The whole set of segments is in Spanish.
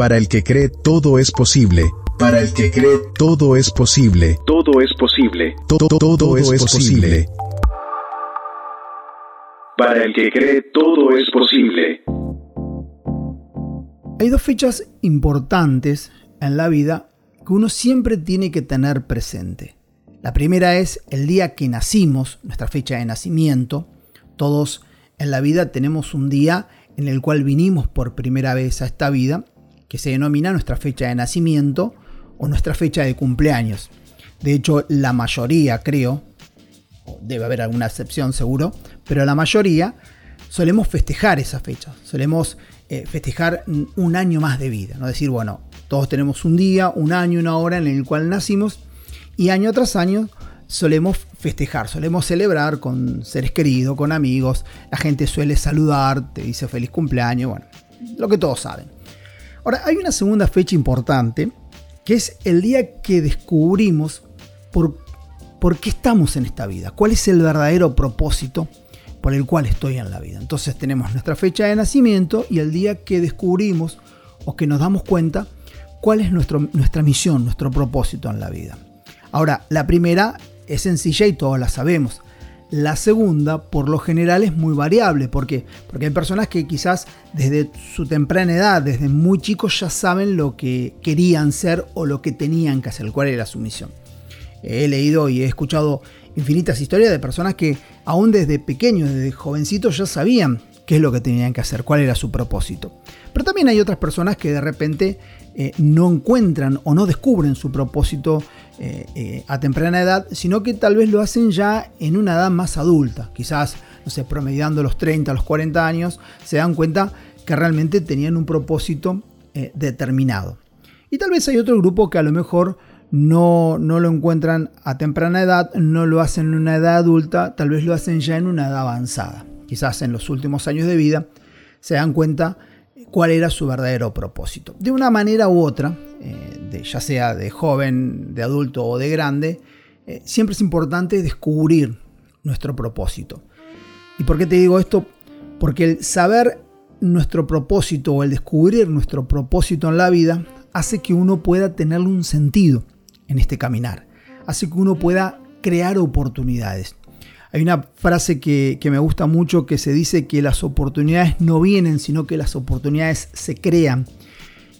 Para el que cree todo es posible. Para el que cree todo es posible. Todo es posible. Todo, todo, es, posible. Para el que cree todo es posible. Hay dos fechas importantes en la vida que uno siempre tiene que tener presente. La primera es el día que nacimos, nuestra fecha de nacimiento. Todos en la vida tenemos un día en el cual vinimos por primera vez a esta vida, que se denomina nuestra fecha de nacimiento o nuestra fecha de cumpleaños. De hecho, la mayoría, creo, debe haber alguna excepción seguro, pero la mayoría solemos festejar esa fecha, solemos eh, festejar un año más de vida, no decir, bueno, todos tenemos un día, un año, una hora en el cual nacimos y año tras año solemos festejar, solemos celebrar con seres queridos, con amigos, la gente suele saludar, te dice feliz cumpleaños, bueno, lo que todos saben. Ahora, hay una segunda fecha importante, que es el día que descubrimos por, por qué estamos en esta vida, cuál es el verdadero propósito por el cual estoy en la vida. Entonces tenemos nuestra fecha de nacimiento y el día que descubrimos o que nos damos cuenta cuál es nuestro, nuestra misión, nuestro propósito en la vida. Ahora, la primera es sencilla y todos la sabemos. La segunda, por lo general, es muy variable. ¿Por qué? Porque hay personas que quizás desde su temprana edad, desde muy chicos, ya saben lo que querían ser o lo que tenían que hacer, cuál era su misión. He leído y he escuchado infinitas historias de personas que aún desde pequeños, desde jovencitos, ya sabían qué es lo que tenían que hacer, cuál era su propósito. Pero también hay otras personas que de repente eh, no encuentran o no descubren su propósito eh, eh, a temprana edad, sino que tal vez lo hacen ya en una edad más adulta, quizás, no sé, promediando los 30, los 40 años, se dan cuenta que realmente tenían un propósito determinado. Y tal vez hay otro grupo que a lo mejor no, no lo encuentran a temprana edad, no lo hacen en una edad adulta, tal vez lo hacen ya en una edad avanzada. Quizás en los últimos años de vida se dan cuenta cuál era su verdadero propósito. De una manera u otra, eh, de, ya sea de joven, de adulto o de grande, eh, siempre es importante descubrir nuestro propósito. ¿Y por qué te digo esto? Porque el saber nuestro propósito o el descubrir nuestro propósito en la vida hace que uno pueda tenerle un sentido en este caminar, hace que uno pueda crear oportunidades. Hay una frase que, me gusta mucho que se dice que las oportunidades no vienen, sino que las oportunidades se crean.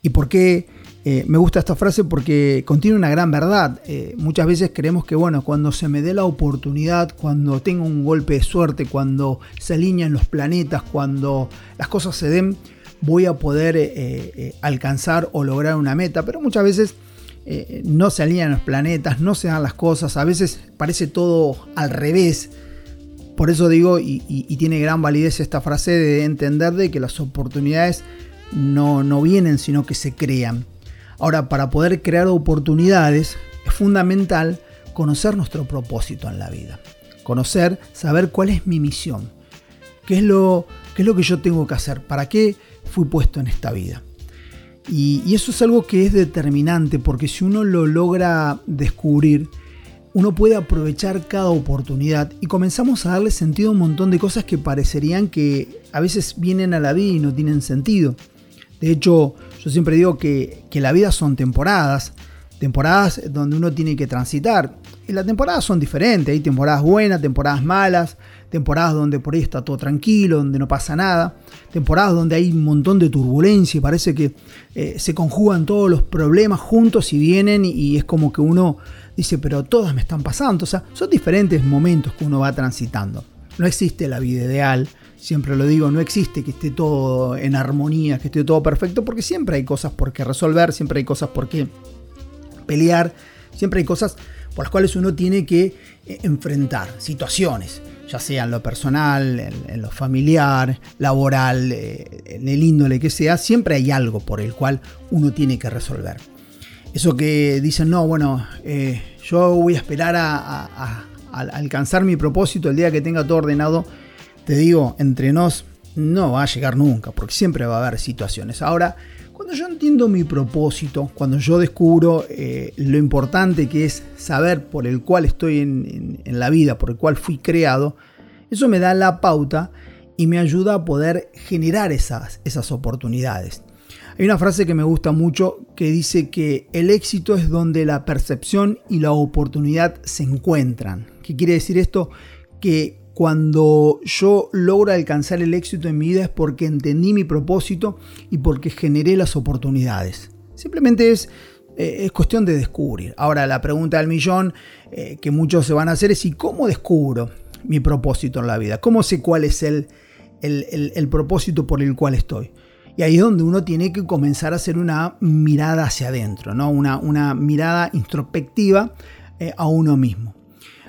¿Y por qué eh, me gusta esta frase? Porque contiene una gran verdad. Eh, muchas veces creemos que, bueno, cuando se me dé la oportunidad, cuando tengo un golpe de suerte, cuando se alinean los planetas, cuando las cosas se den, voy a poder eh, alcanzar o lograr una meta. Pero muchas veces eh, no se alinean los planetas, no se dan las cosas, a veces parece todo al revés. Por eso digo, y, tiene gran validez esta frase de entender de que las oportunidades no, no vienen, sino que se crean. Ahora, para poder crear oportunidades es fundamental conocer nuestro propósito en la vida. Conocer, saber cuál es mi misión. ¿Qué es lo, qué es lo que yo tengo que hacer? ¿Para qué fui puesto en esta vida? Y, eso es algo que es determinante porque si uno lo logra descubrir, uno puede aprovechar cada oportunidad y comenzamos a darle sentido a un montón de cosas que parecerían que a veces vienen a la vida y no tienen sentido. De hecho, yo siempre digo que, que la vida son temporadas, temporadas donde uno tiene que transitar. Y las temporadas son diferentes, hay temporadas buenas, temporadas malas, temporadas donde por ahí está todo tranquilo, donde no pasa nada, temporadas donde hay un montón de turbulencia y parece que eh, se conjugan todos los problemas juntos y vienen y es como que uno dice, pero todas me están pasando, o sea, son diferentes momentos que uno va transitando. No existe la vida ideal, siempre lo digo, no existe que esté todo en armonía, que esté todo perfecto, porque siempre hay cosas por qué resolver, siempre hay cosas por qué pelear, siempre hay cosas por las cuales uno tiene que eh, enfrentar, situaciones ya sea en lo personal, en, lo familiar, laboral, eh, en el índole que sea, siempre hay algo por el cual uno tiene que resolver. Eso que dicen, no, bueno, eh, yo voy a esperar a, alcanzar mi propósito el día que tenga todo ordenado, te digo, entre nos no va a llegar nunca, porque siempre va a haber situaciones. Ahora, cuando yo entiendo mi propósito, cuando yo descubro eh, lo importante que es saber por el cual estoy en, la vida, por el cual fui creado, eso me da la pauta y me ayuda a poder generar esas, esas oportunidades. Hay una frase que me gusta mucho que dice que el éxito es donde la percepción y la oportunidad se encuentran. ¿Qué quiere decir esto? Que cuando yo logro alcanzar el éxito en mi vida es porque entendí mi propósito y porque generé las oportunidades. Simplemente es, eh, es cuestión de descubrir. Ahora la pregunta del millón eh, que muchos se van a hacer es ¿y cómo descubro mi propósito en la vida? ¿Cómo sé cuál es el, el, propósito por el cual estoy? Y ahí es donde uno tiene que comenzar a hacer una mirada hacia adentro, ¿no? una, una mirada introspectiva eh, a uno mismo.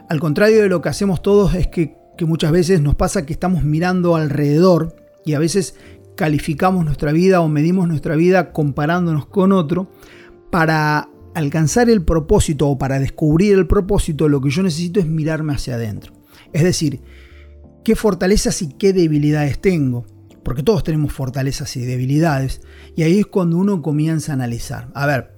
Al contrario de lo que hacemos todos es que que muchas veces nos pasa que estamos mirando alrededor y a veces calificamos nuestra vida o medimos nuestra vida comparándonos con otro para alcanzar el propósito o para descubrir el propósito lo que yo necesito es mirarme hacia adentro. Es decir, qué fortalezas y qué debilidades tengo. Porque todos tenemos fortalezas y debilidades. Y ahí es cuando uno comienza a analizar. A ver,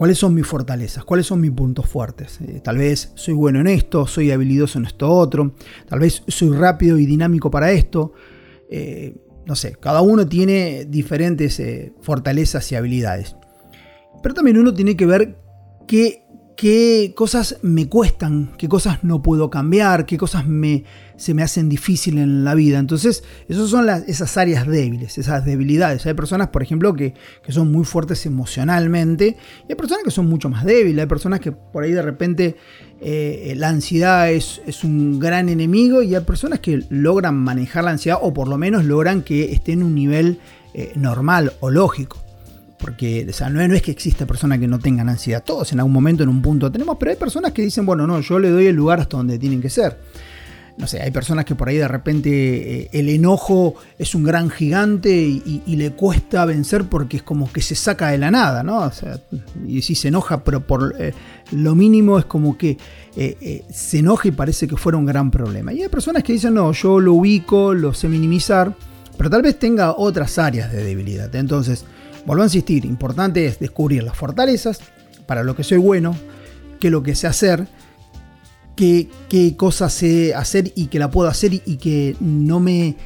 ¿Cuáles son mis fortalezas? ¿Cuáles son mis puntos fuertes? Eh, tal vez soy bueno en esto, soy habilidoso en esto otro, tal vez soy rápido y dinámico para esto. Eh, no sé, cada uno tiene diferentes eh, fortalezas y habilidades. Pero también uno tiene que ver qué qué cosas me cuestan, qué cosas no puedo cambiar, qué cosas me, se me hacen difícil en la vida. Entonces, esas son las, esas áreas débiles, esas debilidades. Hay personas, por ejemplo, que, son muy fuertes emocionalmente y hay personas que son mucho más débiles. Hay personas que por ahí de repente eh, la ansiedad es, es, un gran enemigo y hay personas que logran manejar la ansiedad o por lo menos logran que esté en un nivel eh, normal o lógico. Porque no, es que exista persona que no tengan ansiedad. Todos en algún momento, en un punto tenemos, pero hay personas que dicen, bueno, no, yo le doy el lugar hasta donde tienen que ser. No sé, hay personas que por ahí de repente eh, el enojo es un gran gigante y, le cuesta vencer porque es como que se saca de la nada, ¿no? O sea, y si se enoja, pero por eh, lo mínimo es como que eh, se enoja y parece que fuera un gran problema. Y hay personas que dicen, no, yo lo ubico, lo sé minimizar, pero tal vez tenga otras áreas de debilidad. Entonces, Vuelvo a insistir, importante es descubrir las fortalezas, para lo que soy bueno, qué es lo que sé hacer, qué, qué cosas sé hacer y que la puedo hacer y, que no me,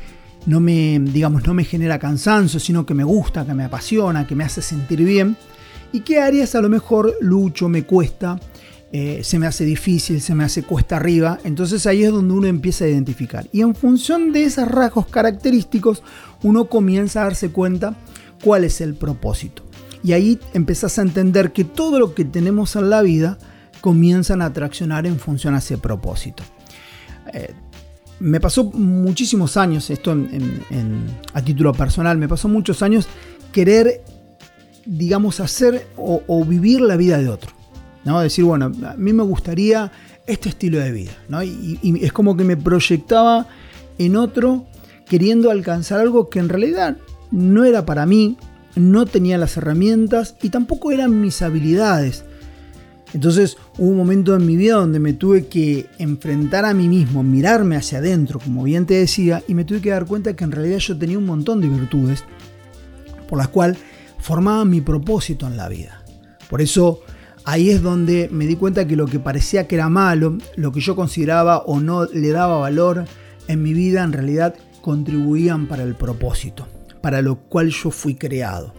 no me, digamos, no me genera cansancio, sino que me gusta, que me apasiona, que me hace sentir bien. Y qué áreas a lo mejor lucho, me cuesta, eh, se me hace difícil, se me hace cuesta arriba. Entonces ahí es donde uno empieza a identificar. Y en función de esos rasgos característicos, uno comienza a darse cuenta cuál es el propósito. Y ahí empezás a entender que todo lo que tenemos en la vida comienzan a traccionar en función a ese propósito. Eh, me pasó muchísimos años, esto a título personal, me pasó muchos años querer, digamos, hacer o, vivir la vida de otro. ¿no? Decir, bueno, a mí me gustaría este estilo de vida. y es como que me proyectaba en otro queriendo alcanzar algo que en realidad no era para mí, no tenía las herramientas y tampoco eran mis habilidades. Entonces hubo un momento en mi vida donde me tuve que enfrentar a mí mismo, mirarme hacia adentro, como bien te decía, y me tuve que dar cuenta que en realidad yo tenía un montón de virtudes por las cuales formaba mi propósito en la vida. Por eso ahí es donde me di cuenta que lo que parecía que era malo, lo que yo consideraba o no le daba valor en mi vida, en realidad contribuían para el propósito para lo cual yo fui creado.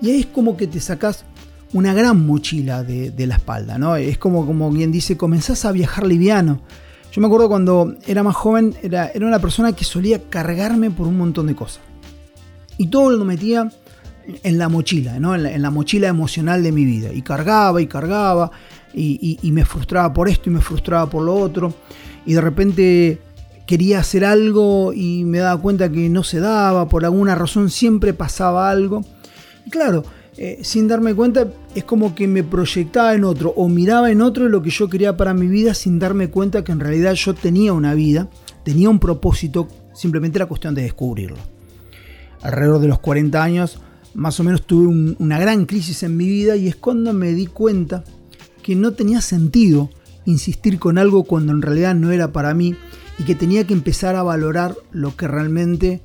Y ahí es como que te sacas una gran mochila de, la espalda, ¿no? Es como, como quien dice, comenzás a viajar liviano. Yo me acuerdo cuando era más joven, era, era una persona que solía cargarme por un montón de cosas. Y todo lo metía en la mochila, ¿no? en, la, mochila emocional de mi vida. Y cargaba y cargaba y, y, me frustraba por esto y me frustraba por lo otro. Y de repente quería hacer algo y me daba cuenta que no se daba, por alguna razón siempre pasaba algo. Y claro, eh, sin darme cuenta es como que me proyectaba en otro o miraba en otro lo que yo quería para mi vida sin darme cuenta que en realidad yo tenía una vida, tenía un propósito, simplemente era cuestión de descubrirlo. Alrededor de los 40 años, más o menos tuve una gran crisis en mi vida y es cuando me di cuenta que no tenía sentido insistir con algo cuando en realidad no era para mí y que tenía que empezar a valorar lo que realmente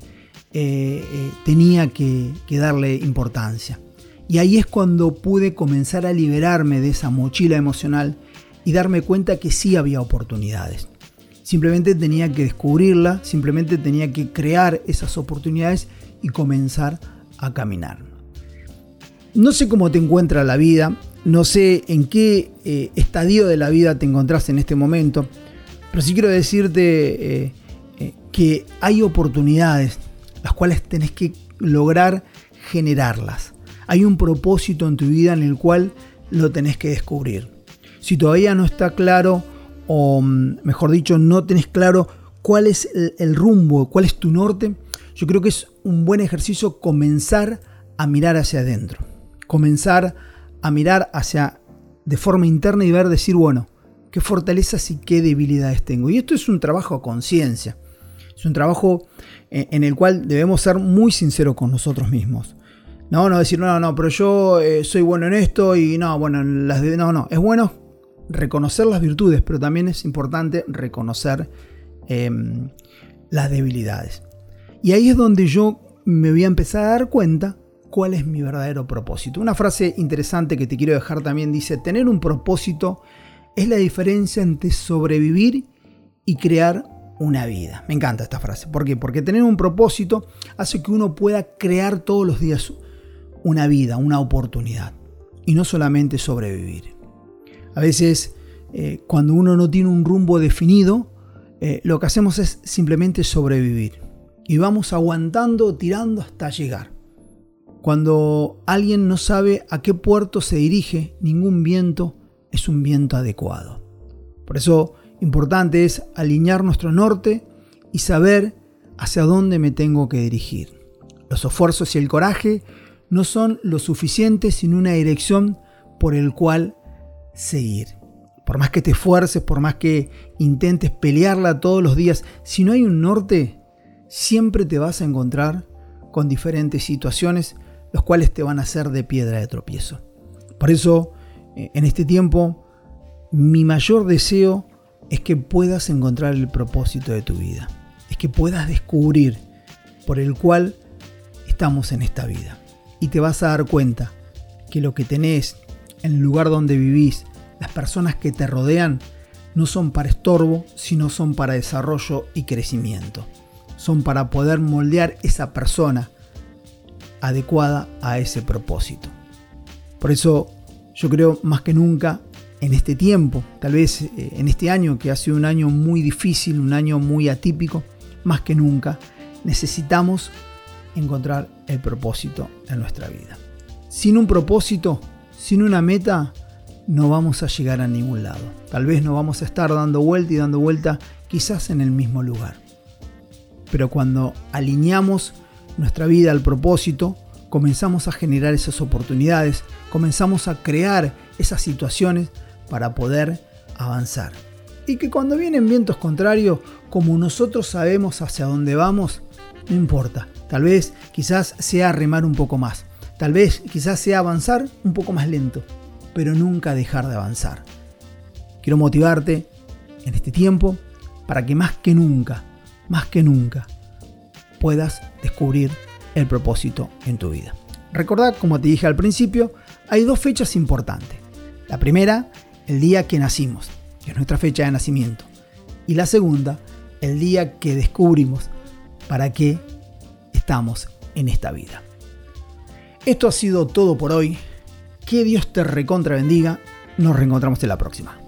eh, eh, tenía que, darle importancia. Y ahí es cuando pude comenzar a liberarme de esa mochila emocional y darme cuenta que sí había oportunidades. Simplemente tenía que descubrirla, simplemente tenía que crear esas oportunidades y comenzar a caminar. No sé cómo te encuentra la vida, no sé en qué eh, estadio de la vida te encontrás en este momento, pero sí quiero decirte eh, eh, que hay oportunidades las cuales tenés que lograr generarlas. Hay un propósito en tu vida en el cual lo tenés que descubrir. Si todavía no está claro, o mm, mejor dicho, no tenés claro cuál es el, rumbo, cuál es tu norte, yo creo que es un buen ejercicio comenzar a mirar hacia adentro. Comenzar a mirar hacia de forma interna y ver, decir, bueno, qué fortalezas y qué debilidades tengo. Y esto es un trabajo a conciencia. Es un trabajo eh, en el cual debemos ser muy sinceros con nosotros mismos. No, no decir, no, no, pero yo eh, soy bueno en esto y no, bueno, las no, no. Es bueno reconocer las virtudes, pero también es importante reconocer em, las debilidades. Y ahí es donde yo me voy a empezar a dar cuenta cuál es mi verdadero propósito. Una frase interesante que te quiero dejar también dice, tener un propósito es la diferencia entre sobrevivir y crear una vida. Me encanta esta frase. ¿Por qué? Porque tener un propósito hace que uno pueda crear todos los días una vida, una oportunidad. Y no solamente sobrevivir. A veces, eh, cuando uno no tiene un rumbo definido, eh, lo que hacemos es simplemente sobrevivir. Y vamos aguantando, tirando hasta llegar. Cuando alguien no sabe a qué puerto se dirige, ningún viento es un viento adecuado. Por eso, importante es alinear nuestro norte y saber hacia dónde me tengo que dirigir. Los esfuerzos y el coraje no son lo suficiente sin una dirección por el cual seguir. Por más que te esfuerces, por más que intentes pelearla todos los días, si no hay un norte, siempre te vas a encontrar con diferentes situaciones, los cuales te van a hacer de piedra de tropiezo. Por eso, eh, en este tiempo, mi mayor deseo es que puedas encontrar el propósito de tu vida, es que puedas descubrir por el cual estamos en esta vida. Y te vas a dar cuenta que lo que tenés, en el lugar donde vivís, las personas que te rodean, no son para estorbo, sino son para desarrollo y crecimiento. Son para poder moldear esa persona adecuada a ese propósito. Por eso yo creo más que nunca en este tiempo, tal vez eh, en este año que ha sido un año muy difícil, un año muy atípico, más que nunca necesitamos encontrar el propósito en nuestra vida. Sin un propósito, sin una meta, no vamos a llegar a ningún lado. Tal vez no vamos a estar dando vuelta y dando vuelta quizás en el mismo lugar. Pero cuando alineamos nuestra vida al propósito, comenzamos a generar esas oportunidades, comenzamos a crear esas situaciones para poder avanzar. Y que cuando vienen vientos contrarios, como nosotros sabemos hacia dónde vamos, no importa. Tal vez quizás sea remar un poco más. Tal vez quizás sea avanzar un poco más lento. Pero nunca dejar de avanzar. Quiero motivarte en este tiempo para que más que nunca, más que nunca, puedas descubrir el propósito en tu vida. Recordad, como te dije al principio, hay dos fechas importantes. La primera, el día que nacimos, que es nuestra fecha de nacimiento. Y la segunda, el día que descubrimos para qué estamos en esta vida. Esto ha sido todo por hoy. Que Dios te recontra bendiga. Nos reencontramos en la próxima.